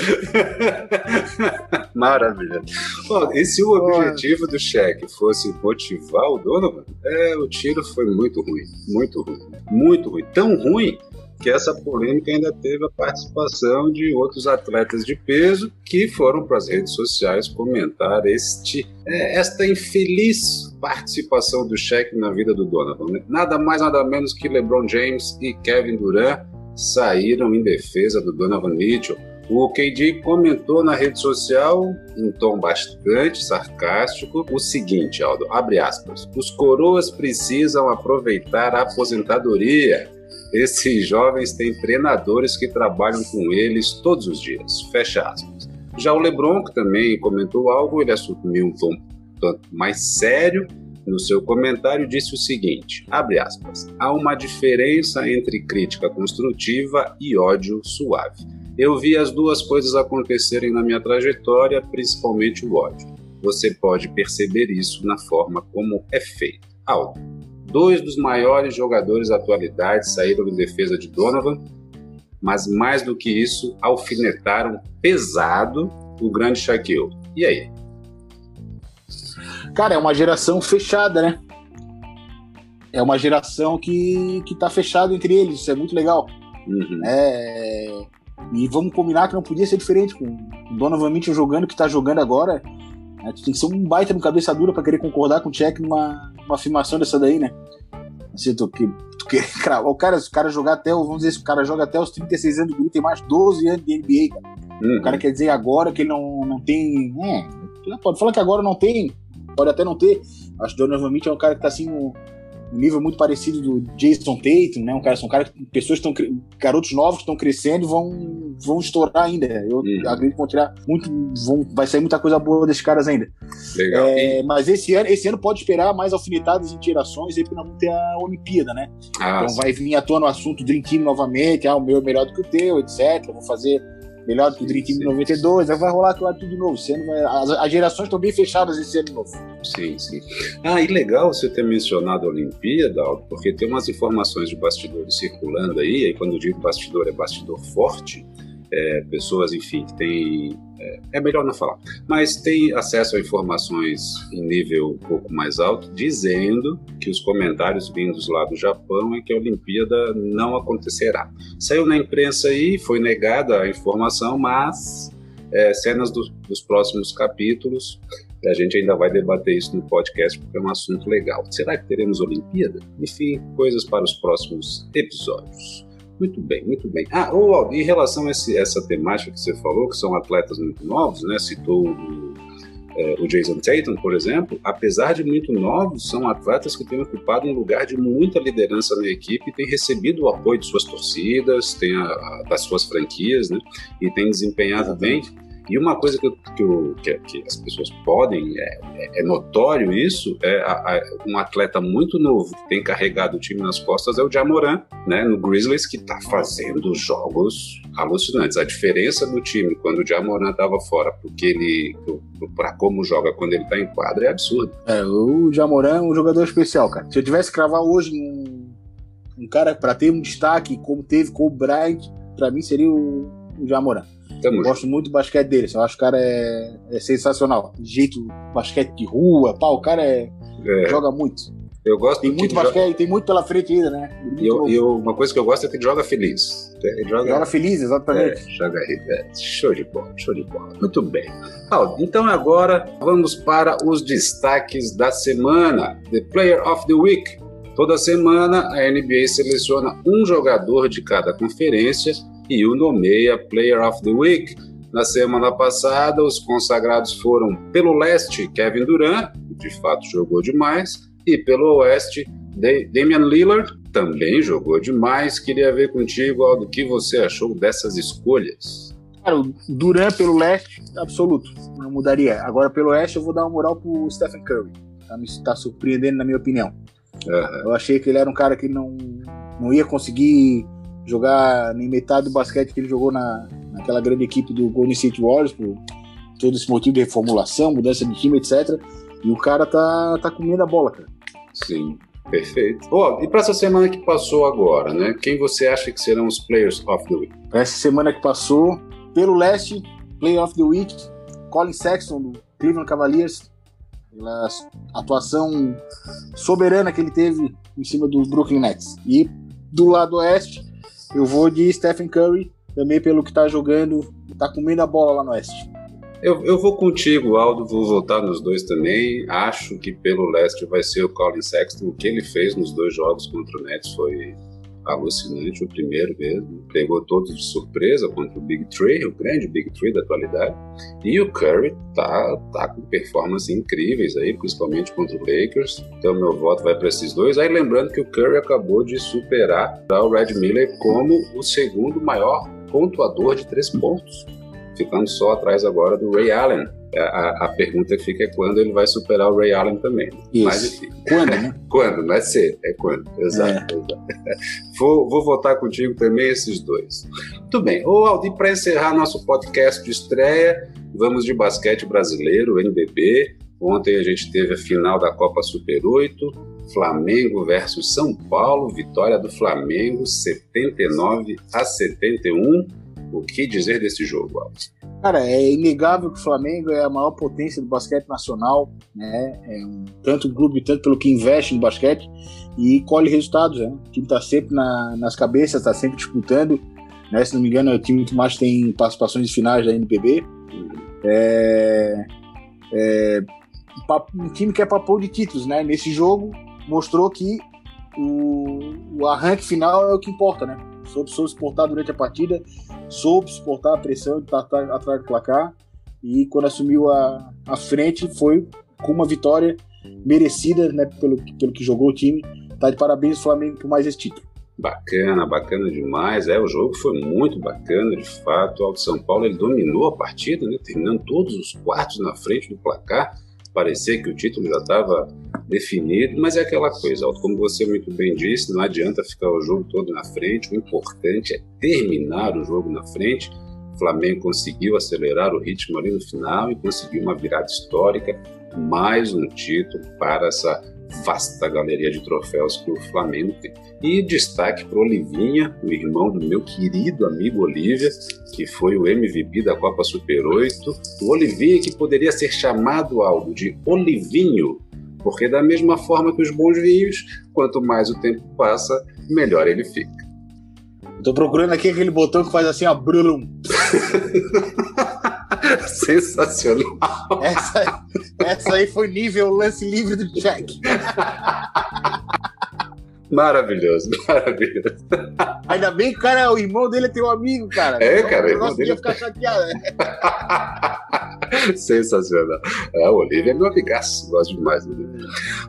Maravilhoso. Bom, e se o objetivo do cheque fosse motivar o Donovan, é, o tiro foi muito ruim. Muito ruim. Muito ruim. Tão ruim que essa polêmica ainda teve a participação de outros atletas de peso que foram para as redes sociais comentar este, é, esta infeliz participação do cheque na vida do Donovan. Nada mais, nada menos que LeBron James e Kevin Durant saíram em defesa do Donovan Mitchell. O KD comentou na rede social, em tom bastante sarcástico, o seguinte, Aldo, abre aspas, os coroas precisam aproveitar a aposentadoria esses jovens têm treinadores que trabalham com eles todos os dias. Fecha aspas. Já o Lebron, que também comentou algo, ele assumiu um tom tanto mais sério no seu comentário disse o seguinte, abre aspas, há uma diferença entre crítica construtiva e ódio suave. Eu vi as duas coisas acontecerem na minha trajetória, principalmente o ódio. Você pode perceber isso na forma como é feito. Aldo, Dois dos maiores jogadores da atualidade saíram em defesa de Donovan, mas mais do que isso, alfinetaram pesado o grande Shaquille. E aí? Cara, é uma geração fechada, né? É uma geração que, que tá fechada entre eles, isso é muito legal. Uhum. É... E vamos combinar que não podia ser diferente com o Donovan Mitchell jogando que tá jogando agora. Né? Tu tem que ser um baita no cabeça dura para querer concordar com o Check numa, numa afirmação dessa daí, né? Assim, tu, que, tu cravar. O cara, se o cara jogar até, vamos dizer, se o cara joga até os 36 anos do grupo, tem mais 12 anos de NBA, cara. Uhum. O cara quer dizer agora que ele não, não tem. É, pode falar que agora não tem, pode até não ter. Acho que o Donovan Mitchell é um cara que tá assim, um, um nível muito parecido do Jason Tatum, né? Um cara, são cara, pessoas estão garotos novos que estão crescendo e vão, vão estourar ainda. Eu uhum. acredito que vão tirar muito, vão, vai sair muita coisa boa desses caras ainda. Legal. É, mas esse ano, esse ano pode esperar mais alfinetadas e tirações aí porque nós vamos ter a Olimpíada, né? Ah, então sim. vai vir à tona o assunto Dream Team novamente, ah, o meu é melhor do que o teu, etc. Vou fazer melhor do que o Dream Team 92, aí vai rolar aquilo tudo de novo. Vai, as, as, gerações estão bem fechadas esse ano novo. Sim, sim. Ah, e legal você ter mencionado a Olimpíada, porque tem umas informações de bastidores circulando aí, aí quando eu digo bastidor, é bastidor forte, é, pessoas, enfim, que têm. É, é, melhor não falar, mas tem acesso a informações em nível um pouco mais alto, dizendo que os comentários vindos lá do Japão é que a Olimpíada não acontecerá. Saiu na imprensa aí, foi negada a informação, mas é, cenas do, dos próximos capítulos. A gente ainda vai debater isso no podcast porque é um assunto legal. Será que teremos Olimpíada? Enfim, coisas para os próximos episódios. Muito bem, muito bem. Ah, oh, em relação a esse, essa temática que você falou, que são atletas muito novos, né? Citou o, é, o Jason Tatum, por exemplo, apesar de muito novos, são atletas que têm ocupado um lugar de muita liderança na equipe têm recebido o apoio de suas torcidas, tem a, a, das suas franquias, né? E têm desempenhado bem. E uma coisa que, eu, que, que, as pessoas podem, é, é, é notório isso, é a, a, um atleta muito novo que tem carregado o time nas costas é o Jamoran, né, no Grizzlies, que está fazendo jogos alucinantes. A diferença do time quando o Jamoran estava fora, porque ele, para como joga quando ele está em quadra, é absurdo. É, o Jamoran é um jogador especial, cara. Se eu tivesse que cravar hoje um, um cara para ter um destaque como teve com o Bryant, para mim seria o, o Jamoran. Gosto muito do basquete dele. Eu acho que o cara é, é sensacional. Jeito basquete de rua, pau, o cara é, é. joga muito. Eu gosto tem muito basquete, joga... tem muito pela frente ainda, né? E, eu, uma coisa que eu gosto é que ele joga feliz. Ele joga, joga feliz, exatamente. É, joga é, show de bola, show de bola. Muito bem. então agora vamos para os destaques da semana. The Player of the Week. Toda semana a NBA seleciona um jogador de cada conferência e o nomeia Player of the Week. Na semana passada, os consagrados foram pelo leste Kevin Durant, que de fato jogou demais, e pelo oeste Damian Lillard, também jogou demais. Queria ver contigo, Aldo, o que você achou dessas escolhas. Cara, o Duran pelo leste, absoluto. Não mudaria. Agora pelo oeste eu vou dar uma moral pro Stephen Curry. Tá me tá surpreendendo, na minha opinião. Uhum. Eu achei que ele era um cara que não, não ia conseguir jogar nem metade do basquete que ele jogou na, naquela grande equipe do Golden State Warriors, por todo esse motivo de reformulação, mudança de time, etc. E o cara tá, tá comendo a bola, cara. Sim, perfeito. Oh, e para essa semana que passou agora, né? Quem você acha que serão os Players of the Week? Pra essa semana que passou, pelo leste, Player of the Week, Colin Sexton, do Cleveland Cavaliers, pela atuação soberana que ele teve em cima dos Brooklyn Nets. E do lado oeste, eu vou de Stephen Curry, também pelo que tá jogando, tá comendo a bola lá no oeste. Eu, eu vou contigo, Aldo, vou votar nos dois também. Acho que pelo leste vai ser o Colin Sexton. O que ele fez nos dois jogos contra o Nets foi alucinante, o primeiro mesmo. Pegou todos de surpresa contra o Big Three, o grande Big Three da atualidade. E o Curry tá, tá com performances incríveis aí, principalmente contra o Lakers. Então meu voto vai para esses dois. Aí lembrando que o Curry acabou de superar o Red Miller como o segundo maior pontuador de três pontos ficando só atrás agora do Ray Allen. A, a, pergunta que fica é quando ele vai superar o Ray Allen também. Isso. Mas enfim. Quando, né? quando, não é ser, é quando. Exato. É. exato. Vou, vou votar contigo também esses dois. Muito bem. Ô, Aldi, para encerrar nosso podcast de estreia, vamos de basquete brasileiro, NBB. Ontem a gente teve a final da Copa Super 8, Flamengo versus São Paulo, vitória do Flamengo 79 a 71 o que dizer desse jogo, Alves? Cara, é inegável que o Flamengo é a maior potência do basquete nacional, né? É um, tanto o clube, tanto pelo que investe no basquete e colhe resultados, né? O time está sempre na, nas cabeças, está sempre disputando, né? Se não me engano, é o time que mais tem participações finais da NPB. É, é um time que é papel de títulos, né? Nesse jogo mostrou que o, o arranque final é o que importa, né? Soube, soube suportar durante a partida, soube suportar a pressão de estar atrás do placar e quando assumiu a, a frente foi com uma vitória merecida né, pelo, pelo que jogou o time. Tá de parabéns o Flamengo por mais esse título. Bacana, bacana demais. É, o jogo foi muito bacana, de fato. O Alto São Paulo ele dominou a partida, né, terminando todos os quartos na frente do placar parecer que o título já estava definido, mas é aquela coisa, como você muito bem disse, não adianta ficar o jogo todo na frente, o importante é terminar o jogo na frente. O Flamengo conseguiu acelerar o ritmo ali no final e conseguiu uma virada histórica, mais um título para essa vasta galeria de troféus que o Flamengo tem. E destaque para Olivinha, o irmão do meu querido amigo Olívia, que foi o MVP da Copa Super 8. O Olivinha que poderia ser chamado algo de Olivinho, porque da mesma forma que os bons vinhos, quanto mais o tempo passa, melhor ele fica. Tô procurando aqui aquele botão que faz assim, ó, brum. Sensacional. Essa, essa aí foi nível lance livre do Jack. Maravilhoso, maravilhoso. Ainda bem que o cara, o irmão dele tem um amigo, cara. É, cara, o irmão dele. ficar chateado, né? Sensacional. É, o Olivia é meu amigaço, gosto demais dele.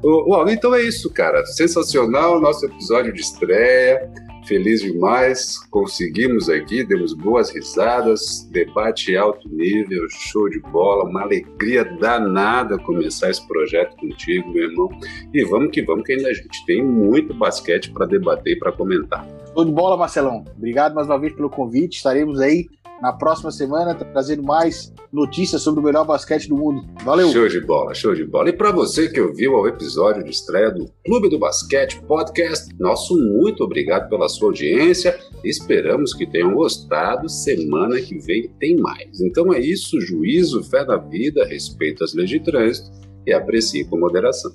O, o, então é isso, cara. Sensacional nosso episódio de estreia. Feliz demais, conseguimos aqui, demos boas risadas, debate alto nível, show de bola, uma alegria danada começar esse projeto contigo, meu irmão. E vamos que vamos, que ainda a gente tem muito basquete para debater e para comentar. Show de bola, Marcelão. Obrigado mais uma vez pelo convite. Estaremos aí na próxima semana, trazendo mais notícias sobre o melhor basquete do mundo. Valeu! Show de bola, show de bola. E para você que ouviu o episódio de estreia do Clube do Basquete Podcast, nosso muito obrigado pela sua audiência. Esperamos que tenham gostado. Semana que vem tem mais. Então é isso, juízo, fé da vida, respeito às leis de trânsito e aprecie com moderação.